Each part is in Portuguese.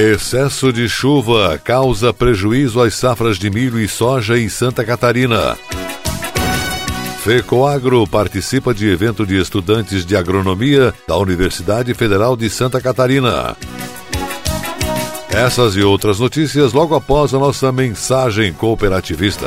Excesso de chuva causa prejuízo às safras de milho e soja em Santa Catarina. FECOAGRO participa de evento de estudantes de agronomia da Universidade Federal de Santa Catarina. Essas e outras notícias logo após a nossa mensagem cooperativista.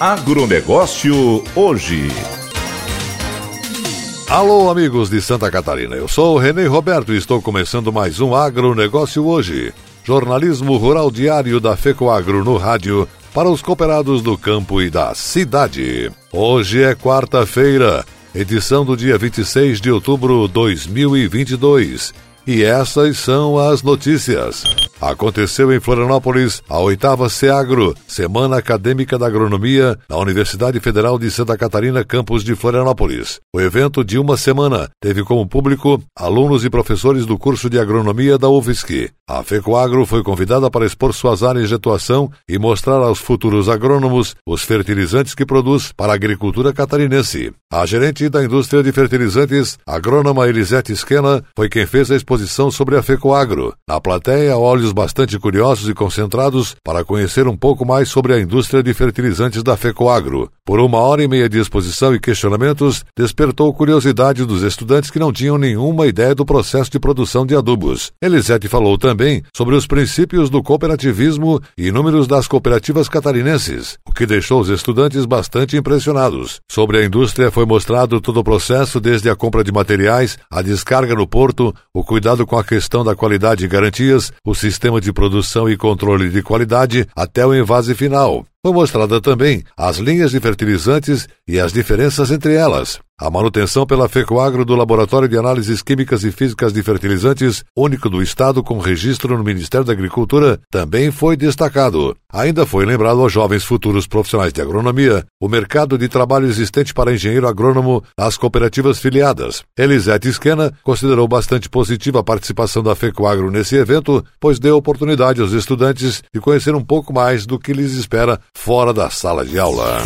Agronegócio hoje. Alô, amigos de Santa Catarina. Eu sou o Renê Roberto e estou começando mais um Agronegócio hoje. Jornalismo rural diário da FECOAGRO no rádio para os cooperados do campo e da cidade. Hoje é quarta-feira, edição do dia 26 de outubro de 2022. E essas são as notícias. Aconteceu em Florianópolis a oitava SEAGRO, Semana Acadêmica da Agronomia, na Universidade Federal de Santa Catarina, campus de Florianópolis. O evento de uma semana teve como público alunos e professores do curso de agronomia da UFSC. A FECOAGRO foi convidada para expor suas áreas de atuação e mostrar aos futuros agrônomos os fertilizantes que produz para a agricultura catarinense. A gerente da indústria de fertilizantes, agrônoma Elisete Esquena, foi quem fez a exposição sobre a FECOAGRO. Na plateia, olhos bastante curiosos e concentrados para conhecer um pouco mais sobre a indústria de fertilizantes da FECOAGRO. Por uma hora e meia de exposição e questionamentos, despertou curiosidade dos estudantes que não tinham nenhuma ideia do processo de produção de adubos. Elisete falou também sobre os princípios do cooperativismo e números das cooperativas catarinenses, o que deixou os estudantes bastante impressionados. Sobre a indústria foi mostrado todo o processo, desde a compra de materiais, a descarga no porto, o cuidado com a questão da qualidade e garantias, o sistema de produção e controle de qualidade, até o envase final. Foi mostrada também as linhas de fertilizantes e as diferenças entre elas. A manutenção pela FECOAGRO do Laboratório de Análises Químicas e Físicas de Fertilizantes, único do Estado com registro no Ministério da Agricultura, também foi destacado. Ainda foi lembrado aos jovens futuros profissionais de agronomia o mercado de trabalho existente para engenheiro agrônomo nas cooperativas filiadas. Elisete Esquena considerou bastante positiva a participação da FECOAGRO nesse evento, pois deu oportunidade aos estudantes de conhecer um pouco mais do que lhes espera fora da sala de aula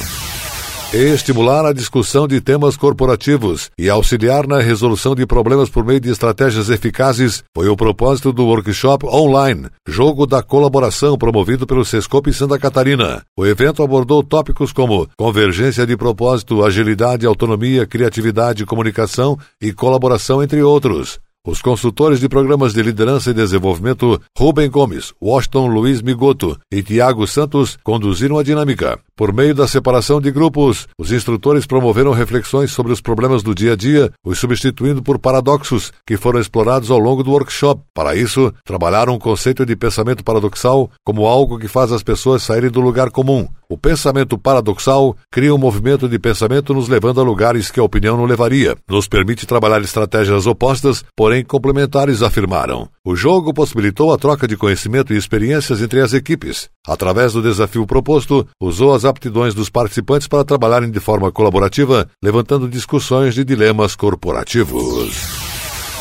estimular a discussão de temas corporativos e auxiliar na resolução de problemas por meio de estratégias eficazes foi o propósito do workshop online, Jogo da Colaboração, promovido pelo Sescope Santa Catarina. O evento abordou tópicos como convergência de propósito, agilidade, autonomia, criatividade, comunicação e colaboração, entre outros. Os consultores de programas de liderança e desenvolvimento Rubem Gomes, Washington Luiz Migoto e Tiago Santos conduziram a dinâmica. Por meio da separação de grupos, os instrutores promoveram reflexões sobre os problemas do dia a dia, os substituindo por paradoxos que foram explorados ao longo do workshop. Para isso, trabalharam o conceito de pensamento paradoxal como algo que faz as pessoas saírem do lugar comum. O pensamento paradoxal cria um movimento de pensamento nos levando a lugares que a opinião não levaria. Nos permite trabalhar estratégias opostas, porém complementares afirmaram. O jogo possibilitou a troca de conhecimento e experiências entre as equipes. Através do desafio proposto, usou as aptidões dos participantes para trabalharem de forma colaborativa, levantando discussões de dilemas corporativos.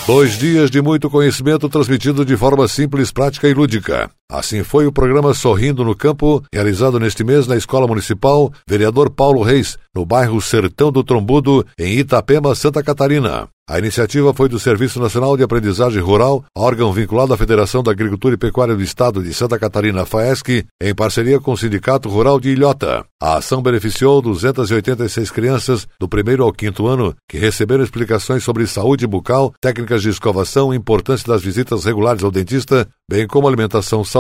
Dois dias de muito conhecimento transmitido de forma simples, prática e lúdica. Assim foi o programa Sorrindo no Campo, realizado neste mês na Escola Municipal Vereador Paulo Reis, no bairro Sertão do Trombudo, em Itapema, Santa Catarina. A iniciativa foi do Serviço Nacional de Aprendizagem Rural, órgão vinculado à Federação da Agricultura e Pecuária do Estado de Santa Catarina, FAESC, em parceria com o Sindicato Rural de Ilhota. A ação beneficiou 286 crianças do primeiro ao quinto ano, que receberam explicações sobre saúde bucal, técnicas de escovação, importância das visitas regulares ao dentista, bem como alimentação saudável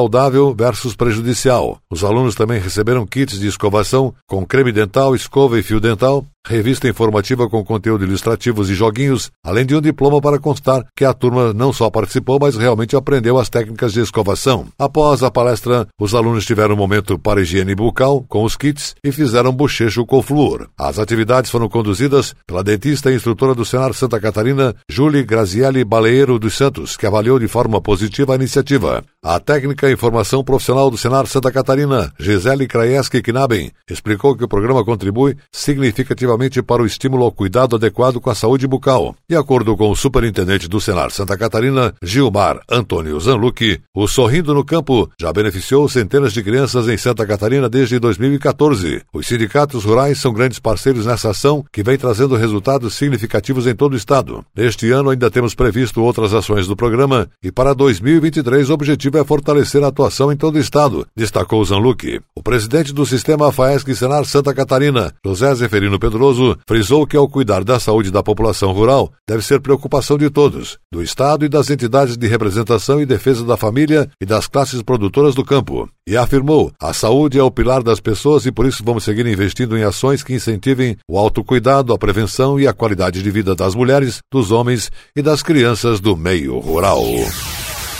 versus prejudicial. Os alunos também receberam kits de escovação com creme dental, escova e fio dental, revista informativa com conteúdo ilustrativos e joguinhos, além de um diploma para constar que a turma não só participou, mas realmente aprendeu as técnicas de escovação. Após a palestra, os alunos tiveram um momento para higiene bucal com os kits e fizeram bochecho com flúor. As atividades foram conduzidas pela dentista e instrutora do Senar Santa Catarina, Julie Grazielli Baleiro dos Santos, que avaliou de forma positiva a iniciativa. A técnica e formação profissional do Senar Santa Catarina, Gisele Krajeski Knaben, explicou que o programa contribui significativamente para o estímulo ao cuidado adequado com a saúde bucal. De acordo com o superintendente do Senar Santa Catarina, Gilmar Antônio Zanlucci, o Sorrindo no Campo já beneficiou centenas de crianças em Santa Catarina desde 2014. Os sindicatos rurais são grandes parceiros nessa ação que vem trazendo resultados significativos em todo o estado. Neste ano ainda temos previsto outras ações do programa e para 2023 o objetivo é fortalecer a atuação em todo o estado, destacou Zanlucci. O presidente do sistema FAESC Senar Santa Catarina, José Zeferino Pedroso, frisou que, ao cuidar da saúde da população rural, deve ser preocupação de todos, do Estado e das entidades de representação e defesa da família e das classes produtoras do campo. E afirmou: a saúde é o pilar das pessoas e por isso vamos seguir investindo em ações que incentivem o autocuidado, a prevenção e a qualidade de vida das mulheres, dos homens e das crianças do meio rural.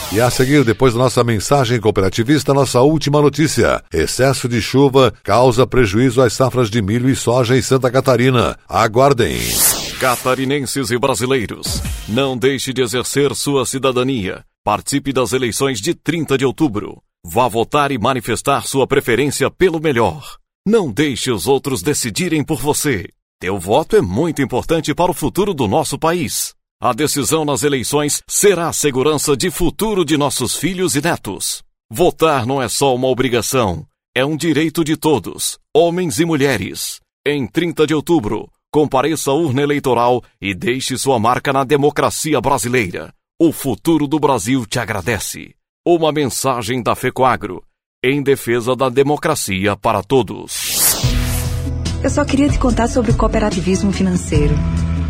E a seguir, depois da nossa mensagem cooperativista, nossa última notícia. Excesso de chuva causa prejuízo às safras de milho e soja em Santa Catarina. Aguardem. Catarinenses e brasileiros, não deixe de exercer sua cidadania. Participe das eleições de 30 de outubro. Vá votar e manifestar sua preferência pelo melhor. Não deixe os outros decidirem por você. Teu voto é muito importante para o futuro do nosso país. A decisão nas eleições será a segurança de futuro de nossos filhos e netos. Votar não é só uma obrigação, é um direito de todos, homens e mulheres. Em 30 de outubro, compareça à urna eleitoral e deixe sua marca na democracia brasileira. O futuro do Brasil te agradece. Uma mensagem da FECOAGRO, em defesa da democracia para todos. Eu só queria te contar sobre o cooperativismo financeiro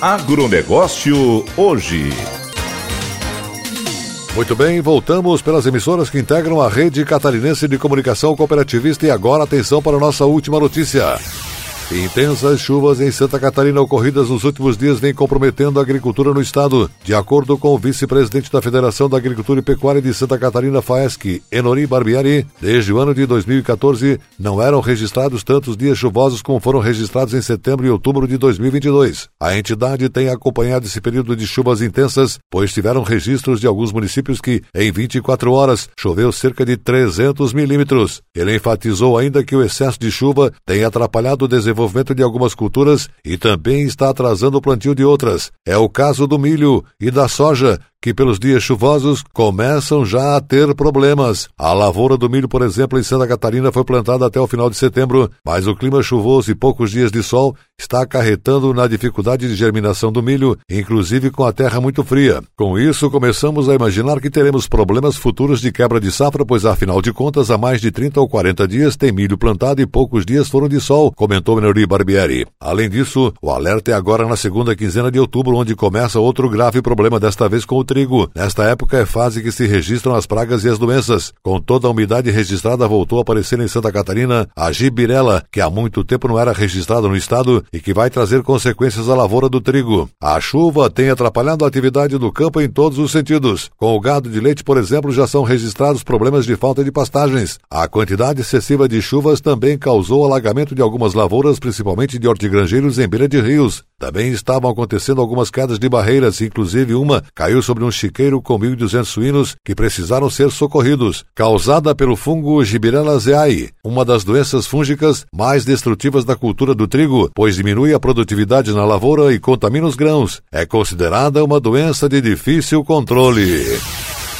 Agronegócio hoje. Muito bem, voltamos pelas emissoras que integram a rede catarinense de comunicação cooperativista e agora atenção para nossa última notícia. Intensas chuvas em Santa Catarina ocorridas nos últimos dias vêm comprometendo a agricultura no estado. De acordo com o vice-presidente da Federação da Agricultura e Pecuária de Santa Catarina, FAESC, Enori Barbieri, desde o ano de 2014 não eram registrados tantos dias chuvosos como foram registrados em setembro e outubro de 2022. A entidade tem acompanhado esse período de chuvas intensas, pois tiveram registros de alguns municípios que, em 24 horas, choveu cerca de 300 milímetros. Ele enfatizou ainda que o excesso de chuva tem atrapalhado o desenvolvimento desenvolvimento de algumas culturas e também está atrasando o plantio de outras. É o caso do milho e da soja, que pelos dias chuvosos começam já a ter problemas. A lavoura do milho, por exemplo, em Santa Catarina foi plantada até o final de setembro, mas o clima chuvoso e poucos dias de sol está acarretando na dificuldade de germinação do milho, inclusive com a terra muito fria. Com isso, começamos a imaginar que teremos problemas futuros de quebra de safra, pois afinal de contas, há mais de 30 ou 40 dias tem milho plantado e poucos dias foram de sol, comentou Menori Barbieri. Além disso, o alerta é agora na segunda quinzena de outubro, onde começa outro grave problema, desta vez com o. Nesta época é fase que se registram as pragas e as doenças. Com toda a umidade registrada, voltou a aparecer em Santa Catarina a gibirela, que há muito tempo não era registrada no estado e que vai trazer consequências à lavoura do trigo. A chuva tem atrapalhado a atividade do campo em todos os sentidos. Com o gado de leite, por exemplo, já são registrados problemas de falta de pastagens. A quantidade excessiva de chuvas também causou alagamento de algumas lavouras, principalmente de hortigrangeiros em beira de rios. Também estavam acontecendo algumas quedas de barreiras, inclusive uma caiu sobre um chiqueiro com 1.200 suínos que precisaram ser socorridos, causada pelo fungo Gibirella zeae, uma das doenças fúngicas mais destrutivas da cultura do trigo, pois diminui a produtividade na lavoura e contamina os grãos. É considerada uma doença de difícil controle.